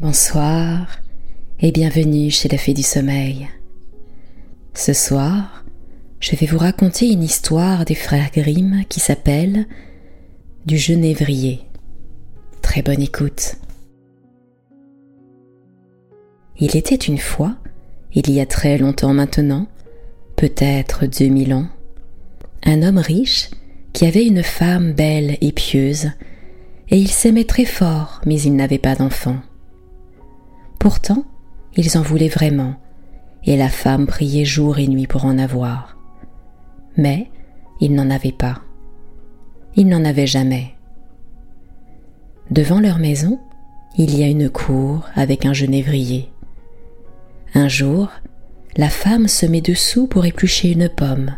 Bonsoir et bienvenue chez la Fée du Sommeil. Ce soir, je vais vous raconter une histoire des frères Grimm qui s'appelle Du Genévrier. Très bonne écoute. Il était une fois, il y a très longtemps maintenant, peut-être deux mille ans, un homme riche qui avait une femme belle et pieuse, et il s'aimait très fort, mais il n'avait pas d'enfant. Pourtant, ils en voulaient vraiment, et la femme priait jour et nuit pour en avoir. Mais ils n'en avaient pas. Ils n'en avaient jamais. Devant leur maison, il y a une cour avec un genévrier. Un jour, la femme se met dessous pour éplucher une pomme.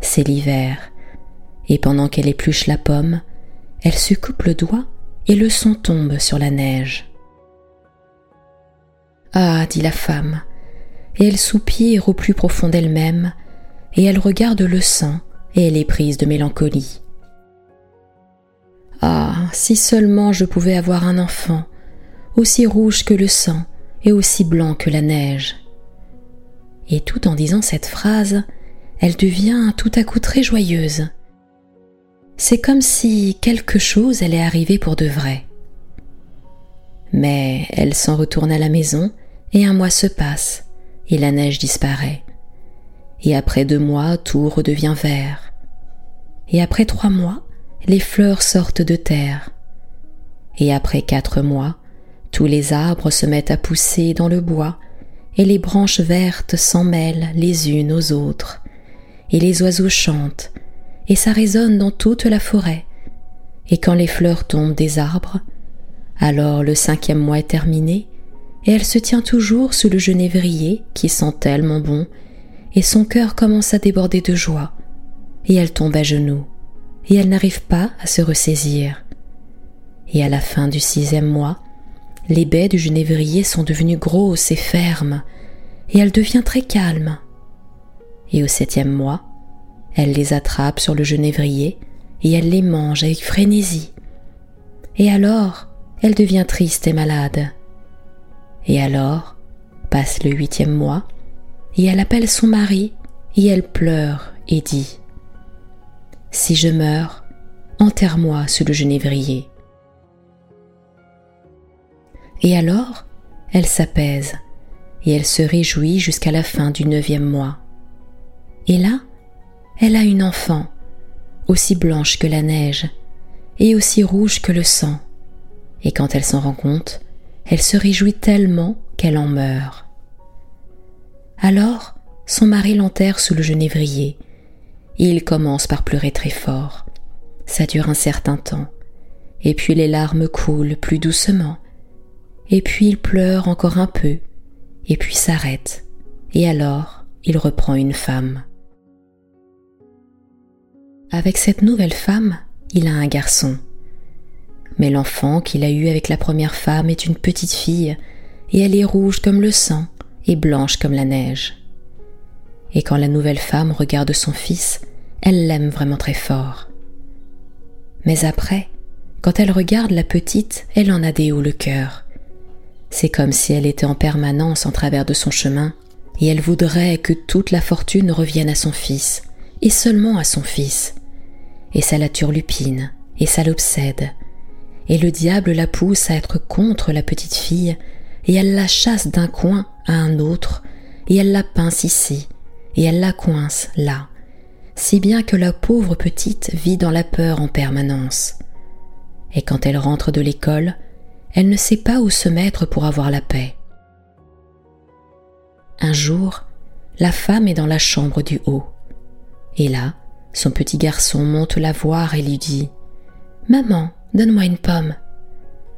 C'est l'hiver. Et pendant qu'elle épluche la pomme, elle se coupe le doigt et le son tombe sur la neige. Ah, dit la femme, et elle soupire au plus profond d'elle-même, et elle regarde le sang, et elle est prise de mélancolie. Ah, si seulement je pouvais avoir un enfant, aussi rouge que le sang, et aussi blanc que la neige. Et tout en disant cette phrase, elle devient tout à coup très joyeuse. C'est comme si quelque chose allait arriver pour de vrai. Mais elle s'en retourne à la maison et un mois se passe, et la neige disparaît. Et après deux mois, tout redevient vert. Et après trois mois, les fleurs sortent de terre. Et après quatre mois, tous les arbres se mettent à pousser dans le bois, et les branches vertes s'en mêlent les unes aux autres, et les oiseaux chantent, et ça résonne dans toute la forêt. Et quand les fleurs tombent des arbres, alors le cinquième mois est terminé, et elle se tient toujours sous le genévrier qui sent tellement bon, et son cœur commence à déborder de joie, et elle tombe à genoux, et elle n'arrive pas à se ressaisir. Et à la fin du sixième mois, les baies du genévrier sont devenues grosses et fermes, et elle devient très calme. Et au septième mois, elle les attrape sur le genévrier, et elle les mange avec frénésie. Et alors, elle devient triste et malade et alors, passe le huitième mois, et elle appelle son mari, et elle pleure et dit Si je meurs, enterre-moi sous le genévrier. Et alors, elle s'apaise, et elle se réjouit jusqu'à la fin du neuvième mois. Et là, elle a une enfant, aussi blanche que la neige, et aussi rouge que le sang. Et quand elle s'en rend compte, elle se réjouit tellement qu'elle en meurt. Alors, son mari l'enterre sous le genévrier, il commence par pleurer très fort. Ça dure un certain temps, et puis les larmes coulent plus doucement, et puis il pleure encore un peu, et puis s'arrête, et alors il reprend une femme. Avec cette nouvelle femme, il a un garçon. Mais l'enfant qu'il a eu avec la première femme est une petite fille, et elle est rouge comme le sang et blanche comme la neige. Et quand la nouvelle femme regarde son fils, elle l'aime vraiment très fort. Mais après, quand elle regarde la petite, elle en a des hauts le cœur. C'est comme si elle était en permanence en travers de son chemin, et elle voudrait que toute la fortune revienne à son fils, et seulement à son fils. Et ça la turlupine, et ça l'obsède, et le diable la pousse à être contre la petite fille, et elle la chasse d'un coin à un autre, et elle la pince ici, et elle la coince là, si bien que la pauvre petite vit dans la peur en permanence. Et quand elle rentre de l'école, elle ne sait pas où se mettre pour avoir la paix. Un jour, la femme est dans la chambre du haut, et là, son petit garçon monte la voir et lui dit Maman, Donne-moi une pomme.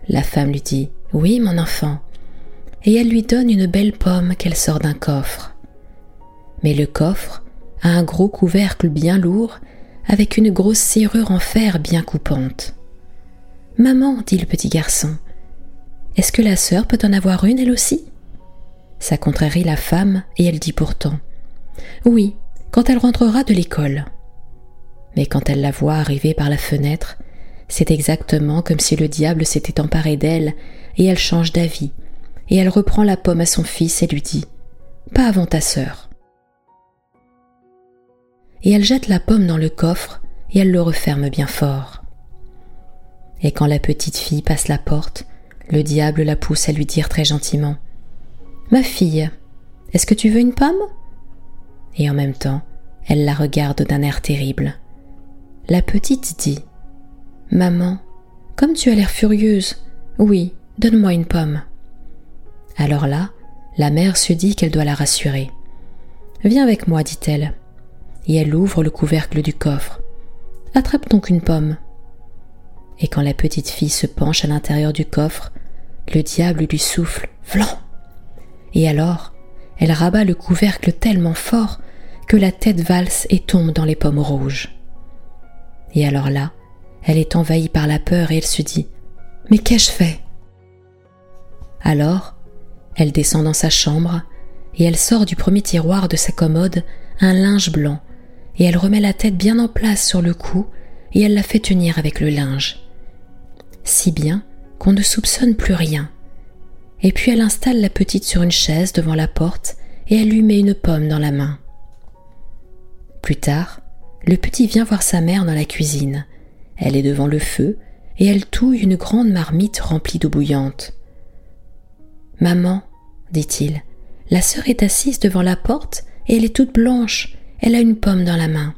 La femme lui dit Oui, mon enfant. Et elle lui donne une belle pomme qu'elle sort d'un coffre. Mais le coffre a un gros couvercle bien lourd avec une grosse serrure en fer bien coupante. Maman, dit le petit garçon, est-ce que la sœur peut en avoir une elle aussi? Ça contrarie la femme et elle dit pourtant Oui, quand elle rentrera de l'école. Mais quand elle la voit arriver par la fenêtre, c'est exactement comme si le diable s'était emparé d'elle, et elle change d'avis, et elle reprend la pomme à son fils et lui dit Pas avant ta sœur. Et elle jette la pomme dans le coffre et elle le referme bien fort. Et quand la petite fille passe la porte, le diable la pousse à lui dire très gentiment Ma fille, est-ce que tu veux une pomme? Et en même temps, elle la regarde d'un air terrible. La petite dit Maman, comme tu as l'air furieuse, oui, donne-moi une pomme. Alors là, la mère se dit qu'elle doit la rassurer. Viens avec moi, dit-elle. Et elle ouvre le couvercle du coffre. Attrape donc une pomme. Et quand la petite fille se penche à l'intérieur du coffre, le diable lui souffle Vlan Et alors, elle rabat le couvercle tellement fort que la tête valse et tombe dans les pommes rouges. Et alors là, elle est envahie par la peur et elle se dit Mais qu'ai-je fait? Alors, elle descend dans sa chambre et elle sort du premier tiroir de sa commode un linge blanc et elle remet la tête bien en place sur le cou et elle la fait tenir avec le linge. Si bien qu'on ne soupçonne plus rien. Et puis elle installe la petite sur une chaise devant la porte et elle lui met une pomme dans la main. Plus tard, le petit vient voir sa mère dans la cuisine. Elle est devant le feu et elle touille une grande marmite remplie d'eau bouillante. Maman, dit-il, la sœur est assise devant la porte et elle est toute blanche. Elle a une pomme dans la main.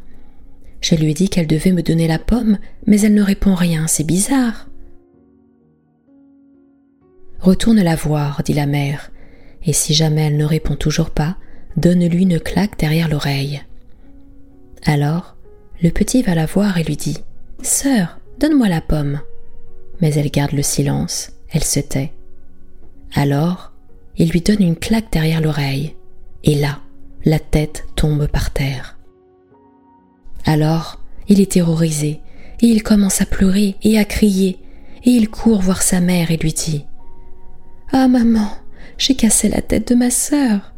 Je lui ai dit qu'elle devait me donner la pomme, mais elle ne répond rien, c'est bizarre. Retourne la voir, dit la mère, et si jamais elle ne répond toujours pas, donne-lui une claque derrière l'oreille. Alors, le petit va la voir et lui dit Sœur, donne-moi la pomme. Mais elle garde le silence, elle se tait. Alors, il lui donne une claque derrière l'oreille, et là, la tête tombe par terre. Alors, il est terrorisé, et il commence à pleurer et à crier, et il court voir sa mère et lui dit Ah maman, j'ai cassé la tête de ma sœur.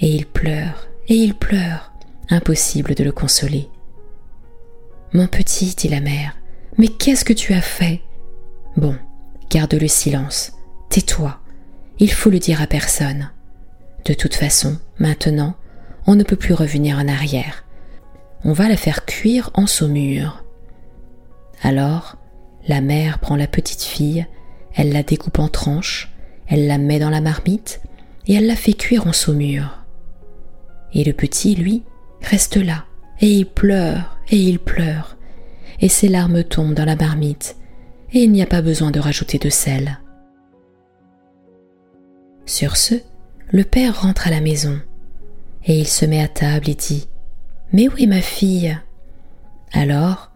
Et il pleure, et il pleure, impossible de le consoler. Mon petit, dit la mère, mais qu'est-ce que tu as fait? Bon, garde le silence, tais-toi, il faut le dire à personne. De toute façon, maintenant, on ne peut plus revenir en arrière. On va la faire cuire en saumure. Alors, la mère prend la petite fille, elle la découpe en tranches, elle la met dans la marmite et elle la fait cuire en saumure. Et le petit, lui, reste là, et il pleure, et il pleure, et ses larmes tombent dans la marmite, et il n'y a pas besoin de rajouter de sel. Sur ce, le père rentre à la maison, et il se met à table et dit Mais oui, ma fille Alors,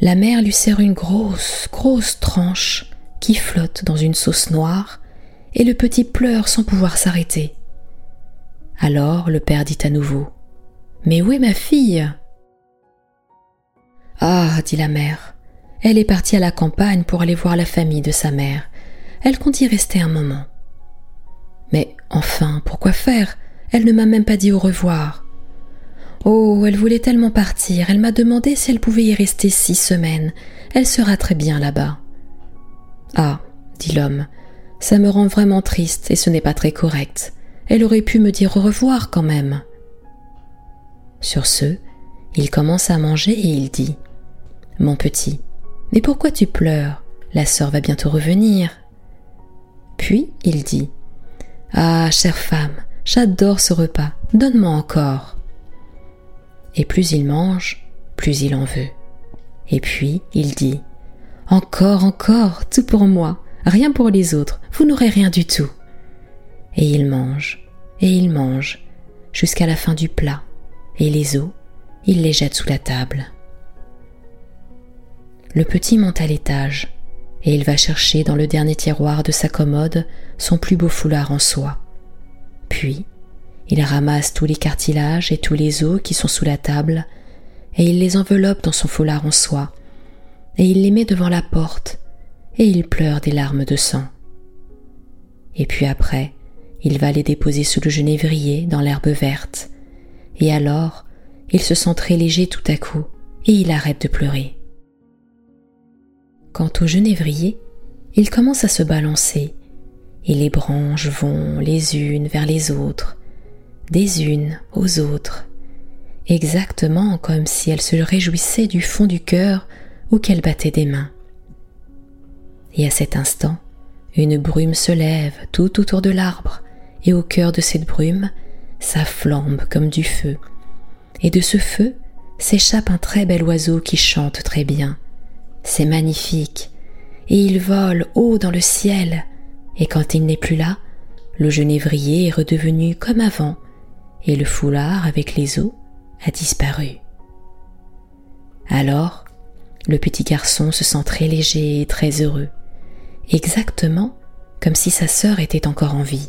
la mère lui sert une grosse, grosse tranche qui flotte dans une sauce noire et le petit pleure sans pouvoir s'arrêter. Alors le père dit à nouveau Mais où est ma fille Ah, dit la mère, elle est partie à la campagne pour aller voir la famille de sa mère. Elle compte y rester un moment. Mais enfin, pourquoi faire? Elle ne m'a même pas dit au revoir. Oh, elle voulait tellement partir, elle m'a demandé si elle pouvait y rester six semaines. Elle sera très bien là-bas. Ah, dit l'homme, ça me rend vraiment triste et ce n'est pas très correct. Elle aurait pu me dire au revoir quand même. Sur ce, il commence à manger et il dit Mon petit, mais pourquoi tu pleures? La sœur va bientôt revenir. Puis il dit Ah, chère femme, j'adore ce repas, donne-moi encore. Et plus il mange, plus il en veut. Et puis il dit Encore, encore, tout pour moi rien pour les autres, vous n'aurez rien du tout. Et il mange, et il mange, jusqu'à la fin du plat, et les os, il les jette sous la table. Le petit monte à l'étage, et il va chercher dans le dernier tiroir de sa commode son plus beau foulard en soie. Puis, il ramasse tous les cartilages et tous les os qui sont sous la table, et il les enveloppe dans son foulard en soie, et il les met devant la porte, et il pleure des larmes de sang. Et puis après, il va les déposer sous le genévrier dans l'herbe verte, et alors il se sent très léger tout à coup, et il arrête de pleurer. Quant au genévrier, il commence à se balancer, et les branches vont les unes vers les autres, des unes aux autres, exactement comme si elles se réjouissaient du fond du cœur ou qu'elles battaient des mains. Et à cet instant, une brume se lève tout autour de l'arbre, et au cœur de cette brume, ça flambe comme du feu. Et de ce feu s'échappe un très bel oiseau qui chante très bien. C'est magnifique, et il vole haut dans le ciel, et quand il n'est plus là, le genévrier est redevenu comme avant, et le foulard avec les os a disparu. Alors, le petit garçon se sent très léger et très heureux, exactement comme si sa sœur était encore en vie.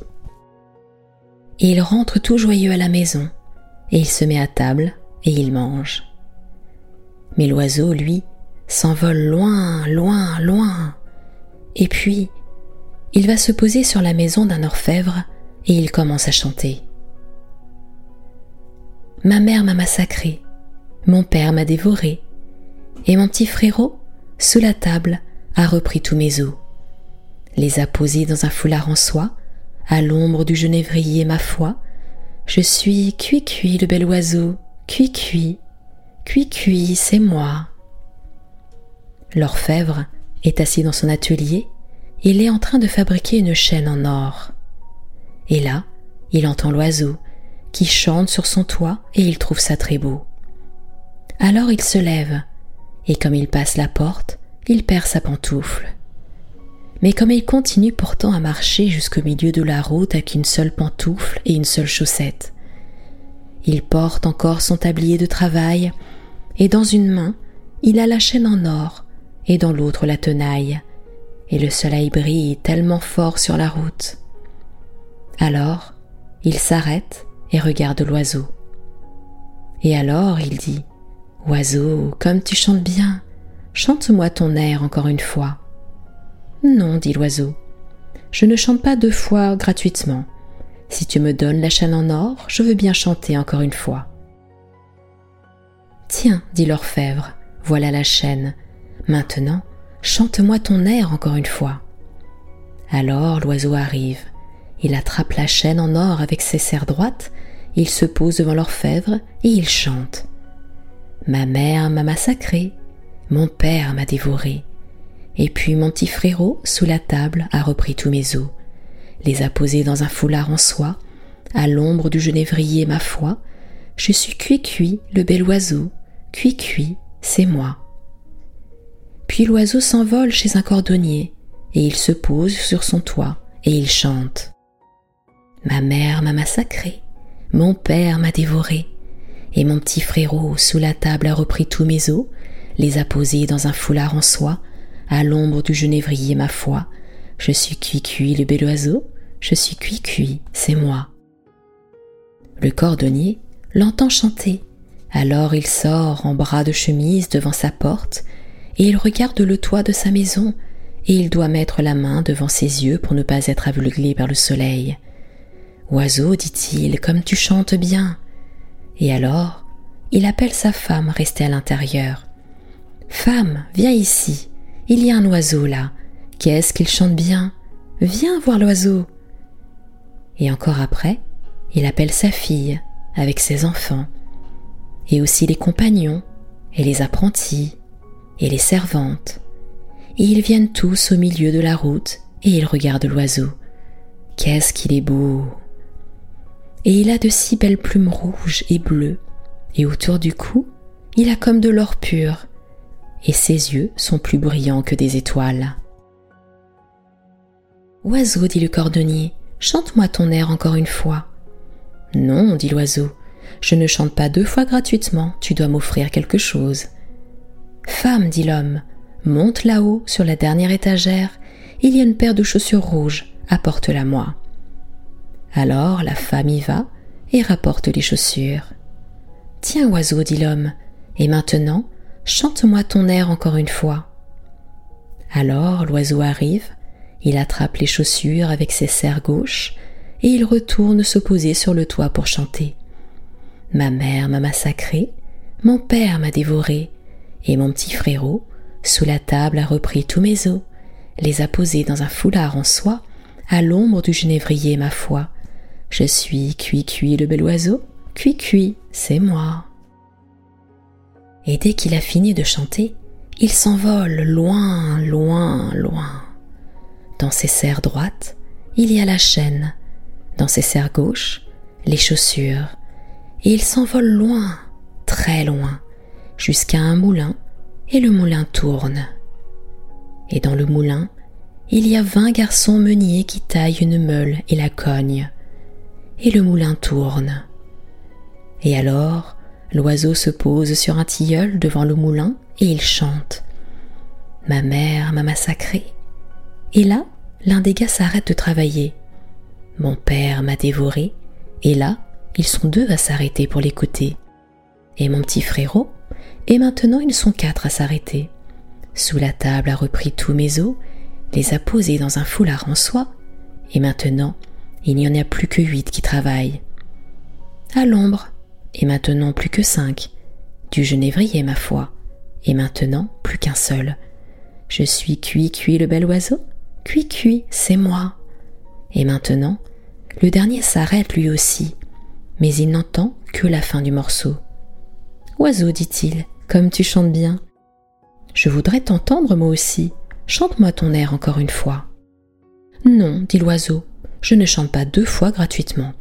Et il rentre tout joyeux à la maison, et il se met à table, et il mange. Mais l'oiseau, lui, s'envole loin, loin, loin, et puis il va se poser sur la maison d'un orfèvre, et il commence à chanter. Ma mère m'a massacré, mon père m'a dévoré, et mon petit frérot, sous la table, a repris tous mes os, les a posés dans un foulard en soie, à l'ombre du genévrier, ma foi. Je suis cuit-cuit le bel oiseau, cuit-cuit, cuit-cuit, c'est moi. L'orfèvre est assis dans son atelier, il est en train de fabriquer une chaîne en or. Et là, il entend l'oiseau qui chante sur son toit et il trouve ça très beau. Alors il se lève, et comme il passe la porte, il perd sa pantoufle. Mais comme il continue pourtant à marcher jusqu'au milieu de la route avec une seule pantoufle et une seule chaussette, il porte encore son tablier de travail, et dans une main, il a la chaîne en or, et dans l'autre la tenaille, et le soleil brille tellement fort sur la route. Alors, il s'arrête et regarde l'oiseau. Et alors il dit Oiseau, comme tu chantes bien, chante-moi ton air encore une fois. Non, dit l'oiseau, je ne chante pas deux fois gratuitement. Si tu me donnes la chaîne en or, je veux bien chanter encore une fois. Tiens, dit l'orfèvre, voilà la chaîne. Maintenant, chante-moi ton air encore une fois. Alors l'oiseau arrive. Il attrape la chaîne en or avec ses serres droites, il se pose devant l'orfèvre et il chante. Ma mère m'a massacré, mon père m'a dévoré, et puis mon petit frérot, sous la table, a repris tous mes os, les a posés dans un foulard en soie, à l'ombre du genévrier, ma foi, je suis cuit-cuit, le bel oiseau, cuit-cuit, c'est moi. Puis l'oiseau s'envole chez un cordonnier, et il se pose sur son toit, et il chante. Ma mère m'a massacré, mon père m'a dévoré, et mon petit frérot sous la table a repris tous mes os, les a posés dans un foulard en soie, à l'ombre du genévrier ma foi. Je suis cuit-cuit le bel oiseau, je suis cuit-cuit, c'est moi. Le cordonnier l'entend chanter. Alors il sort en bras de chemise devant sa porte, et il regarde le toit de sa maison, et il doit mettre la main devant ses yeux pour ne pas être aveuglé par le soleil. Oiseau, dit-il, comme tu chantes bien. Et alors, il appelle sa femme restée à l'intérieur. Femme, viens ici. Il y a un oiseau là. Qu'est-ce qu'il chante bien? Viens voir l'oiseau. Et encore après, il appelle sa fille avec ses enfants, et aussi les compagnons, et les apprentis, et les servantes. Et ils viennent tous au milieu de la route, et ils regardent l'oiseau. Qu'est-ce qu'il est beau Et il a de si belles plumes rouges et bleues, et autour du cou, il a comme de l'or pur, et ses yeux sont plus brillants que des étoiles. Oiseau, dit le cordonnier, chante-moi ton air encore une fois. Non, dit l'oiseau, je ne chante pas deux fois gratuitement, tu dois m'offrir quelque chose. Femme, dit l'homme, monte là-haut sur la dernière étagère, il y a une paire de chaussures rouges, apporte-la moi. Alors la femme y va et rapporte les chaussures. Tiens, oiseau, dit l'homme, et maintenant Chante-moi ton air encore une fois. Alors l'oiseau arrive, il attrape les chaussures avec ses serres gauches, et il retourne se poser sur le toit pour chanter. Ma mère m'a massacré, mon père m'a dévoré, et mon petit frérot, sous la table, a repris tous mes os, les a posés dans un foulard en soie, à l'ombre du genévrier, ma foi. Je suis cuit-cuit le bel oiseau, cuit-cuit, c'est moi. Et dès qu'il a fini de chanter, il s'envole loin, loin, loin. Dans ses serres droites, il y a la chaîne, dans ses serres gauches, les chaussures, et il s'envole loin, très loin, jusqu'à un moulin, et le moulin tourne. Et dans le moulin, il y a vingt garçons meuniers qui taillent une meule et la cognent, et le moulin tourne. Et alors, l'oiseau se pose sur un tilleul devant le moulin et il chante. Ma mère m'a massacré. Et là, l'un des gars s'arrête de travailler. Mon père m'a dévoré. Et là, ils sont deux à s'arrêter pour l'écouter. Et mon petit frérot, et maintenant ils sont quatre à s'arrêter. Sous la table a repris tous mes os, les a posés dans un foulard en soie, et maintenant il n'y en a plus que huit qui travaillent. À l'ombre, et maintenant plus que cinq, du genévrier ma foi, et maintenant plus qu'un seul. Je suis cuit cuit le bel oiseau, cuit cuit, c'est moi. Et maintenant, le dernier s'arrête lui aussi, mais il n'entend que la fin du morceau. Oiseau, dit-il, comme tu chantes bien. Je voudrais t'entendre moi aussi. Chante-moi ton air encore une fois. Non, dit l'oiseau, je ne chante pas deux fois gratuitement.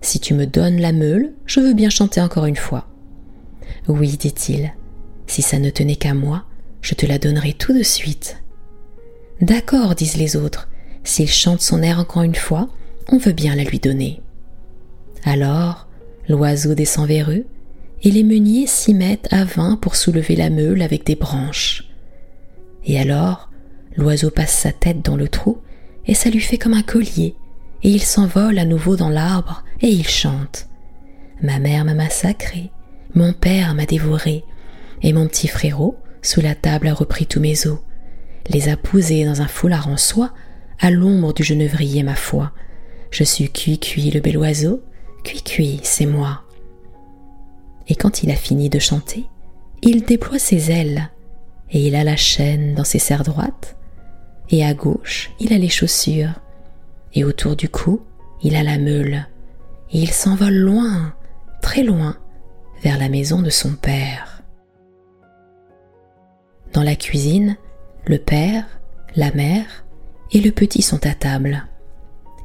Si tu me donnes la meule, je veux bien chanter encore une fois. Oui, dit-il, si ça ne tenait qu'à moi, je te la donnerai tout de suite. D'accord, disent les autres, s'il chante son air encore une fois, on veut bien la lui donner. Alors, l'oiseau descend vers eux, et les meuniers s'y mettent à vingt pour soulever la meule avec des branches. Et alors, l'oiseau passe sa tête dans le trou, et ça lui fait comme un collier, et il s'envole à nouveau dans l'arbre, et il chante. Ma mère m'a massacré, mon père m'a dévoré, et mon petit frérot, sous la table, a repris tous mes os, les a posés dans un foulard en soie, à l'ombre du genevrier, ma foi. Je suis cuit-cuit le bel oiseau, cuit-cuit, c'est moi. Et quand il a fini de chanter, il déploie ses ailes, et il a la chaîne dans ses serres droites, et à gauche il a les chaussures, et autour du cou il a la meule, et il s'envole loin, très loin, vers la maison de son père. Dans la cuisine, le père, la mère et le petit sont à table.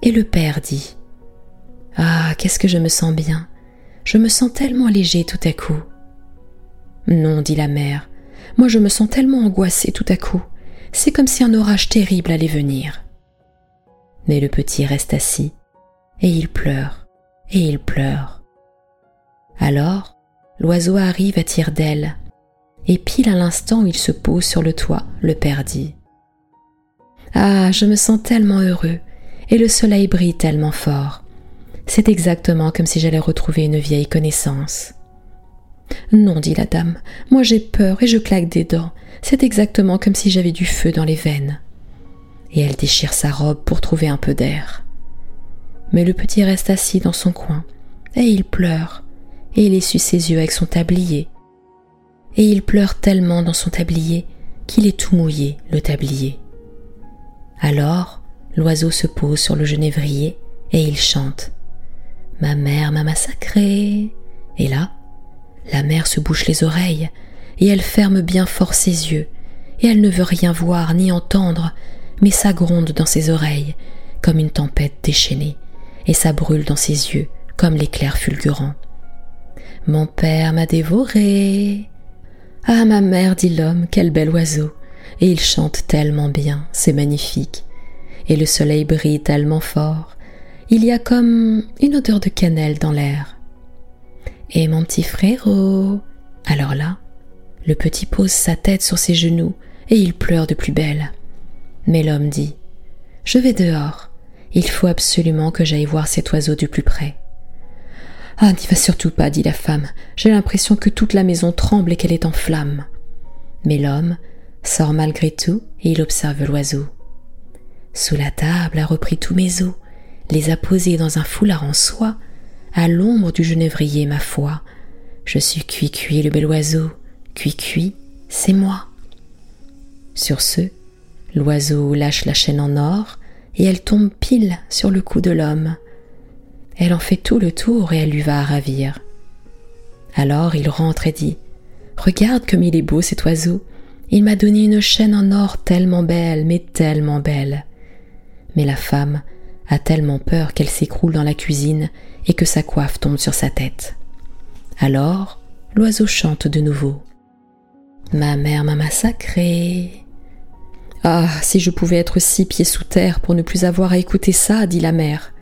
Et le père dit Ah, qu'est-ce que je me sens bien Je me sens tellement léger tout à coup. Non, dit la mère, moi je me sens tellement angoissée tout à coup. C'est comme si un orage terrible allait venir. Mais le petit reste assis, et il pleure, et il pleure. Alors, l'oiseau arrive à tire d'aile, et pile à l'instant où il se pose sur le toit, le père dit Ah, je me sens tellement heureux, et le soleil brille tellement fort. C'est exactement comme si j'allais retrouver une vieille connaissance. Non, dit la dame, moi j'ai peur et je claque des dents. C'est exactement comme si j'avais du feu dans les veines. Et elle déchire sa robe pour trouver un peu d'air. Mais le petit reste assis dans son coin, et il pleure, et il essuie ses yeux avec son tablier. Et il pleure tellement dans son tablier qu'il est tout mouillé, le tablier. Alors, l'oiseau se pose sur le genévrier et il chante. Ma mère m'a massacré. Et là, la mère se bouche les oreilles, et elle ferme bien fort ses yeux, et elle ne veut rien voir ni entendre, mais ça gronde dans ses oreilles, comme une tempête déchaînée, et ça brûle dans ses yeux, comme l'éclair fulgurant. Mon père m'a dévoré. Ah, ma mère, dit l'homme, quel bel oiseau. Et il chante tellement bien, c'est magnifique. Et le soleil brille tellement fort. Il y a comme une odeur de cannelle dans l'air. Et mon petit frérot. Alors là, le petit pose sa tête sur ses genoux et il pleure de plus belle. Mais l'homme dit Je vais dehors. Il faut absolument que j'aille voir cet oiseau du plus près. Ah, n'y va surtout pas, dit la femme. J'ai l'impression que toute la maison tremble et qu'elle est en flammes. Mais l'homme sort malgré tout et il observe l'oiseau. Sous la table a repris tous mes os, les a posés dans un foulard en soie à l'ombre du genévrier, ma foi. Je suis cuit-cuit le bel oiseau, cuit-cuit, c'est moi. Sur ce, l'oiseau lâche la chaîne en or, et elle tombe pile sur le cou de l'homme. Elle en fait tout le tour et elle lui va ravir. Alors il rentre et dit Regarde comme il est beau cet oiseau. Il m'a donné une chaîne en or tellement belle, mais tellement belle. Mais la femme a tellement peur qu'elle s'écroule dans la cuisine et que sa coiffe tombe sur sa tête. Alors, l'oiseau chante de nouveau. Ma mère m'a massacré. Ah, si je pouvais être six pieds sous terre pour ne plus avoir à écouter ça, dit la mère.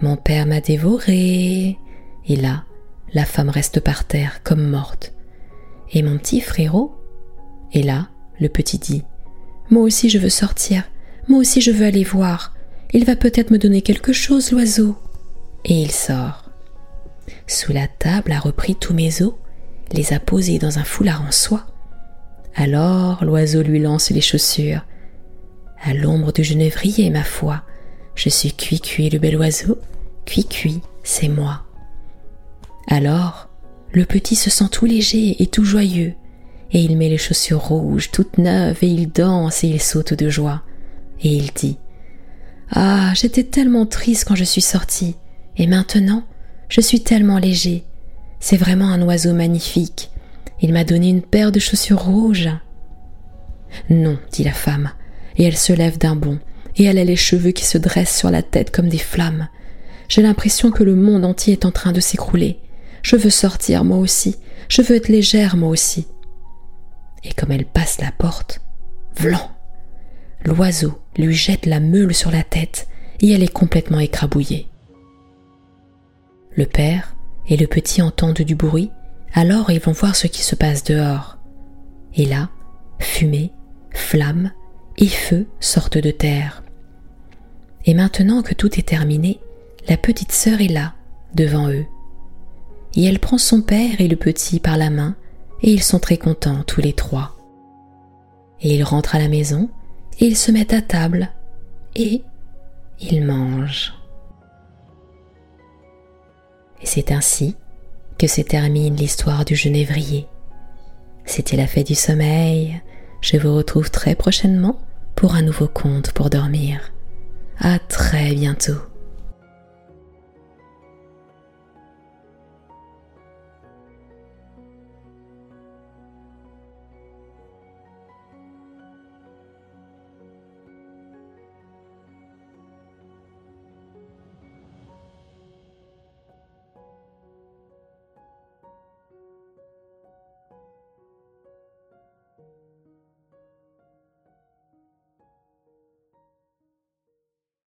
Mon père m'a dévoré. Et là, la femme reste par terre comme morte. Et mon petit frérot? Et là, le petit dit Moi aussi je veux sortir, moi aussi je veux aller voir. Il va peut-être me donner quelque chose, l'oiseau. Et il sort. Sous la table a repris tous mes os, les a posés dans un foulard en soie. Alors l'oiseau lui lance les chaussures. À l'ombre du genévrier, ma foi, je suis cuit-cuit le bel oiseau, cuit-cuit, c'est moi. Alors, le petit se sent tout léger et tout joyeux, et il met les chaussures rouges, toutes neuves, et il danse et il saute de joie. Et il dit Ah, j'étais tellement triste quand je suis sorti, et maintenant, je suis tellement léger. C'est vraiment un oiseau magnifique. Il m'a donné une paire de chaussures rouges. Non, dit la femme, et elle se lève d'un bond, et elle a les cheveux qui se dressent sur la tête comme des flammes. J'ai l'impression que le monde entier est en train de s'écrouler. Je veux sortir moi aussi, je veux être légère moi aussi. Et comme elle passe la porte, vlan L'oiseau lui jette la meule sur la tête et elle est complètement écrabouillée. Le père et le petit entendent du bruit, alors ils vont voir ce qui se passe dehors. Et là, fumée, flamme et feu sortent de terre. Et maintenant que tout est terminé, la petite sœur est là, devant eux et elle prend son père et le petit par la main, et ils sont très contents tous les trois. Et ils rentrent à la maison, ils se mettent à table, et ils mangent. Et c'est ainsi que se termine l'histoire du genévrier. C'était la fête du sommeil. Je vous retrouve très prochainement pour un nouveau conte pour dormir. À très bientôt.